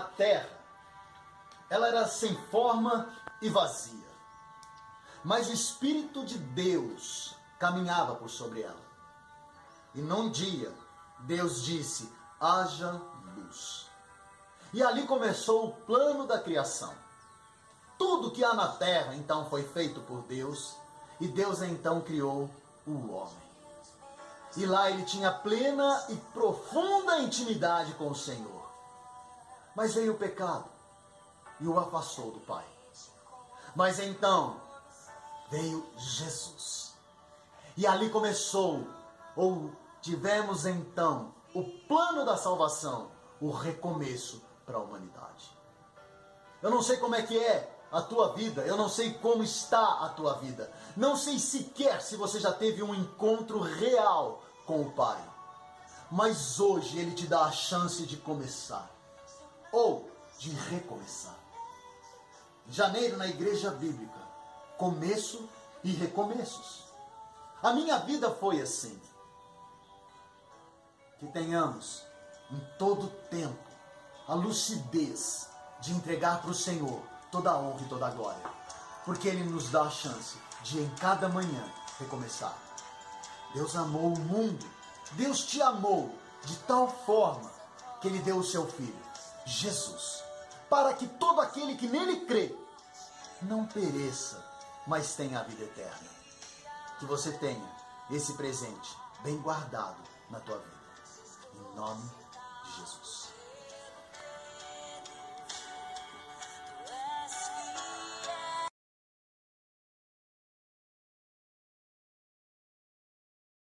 terra, ela era sem forma e vazia. Mas o Espírito de Deus caminhava por sobre ela. E num dia, Deus disse: haja luz. E ali começou o plano da criação. Tudo que há na terra então foi feito por Deus, e Deus então criou o homem. E lá ele tinha plena e profunda intimidade com o Senhor. Mas veio o pecado e o afastou do Pai. Mas então veio Jesus. E ali começou, ou tivemos então, o plano da salvação, o recomeço para a humanidade. Eu não sei como é que é a tua vida, eu não sei como está a tua vida, não sei sequer se você já teve um encontro real com o Pai. Mas hoje Ele te dá a chance de começar, ou de recomeçar. Janeiro, na igreja bíblica, começo e recomeços. A minha vida foi assim. Que tenhamos em todo tempo a lucidez de entregar para o Senhor toda a honra e toda a glória. Porque Ele nos dá a chance de em cada manhã recomeçar. Deus amou o mundo. Deus te amou de tal forma que Ele deu o seu Filho, Jesus, para que todo aquele que nele crê não pereça, mas tenha a vida eterna. Que você tenha esse presente bem guardado na tua vida. Em nome de Jesus.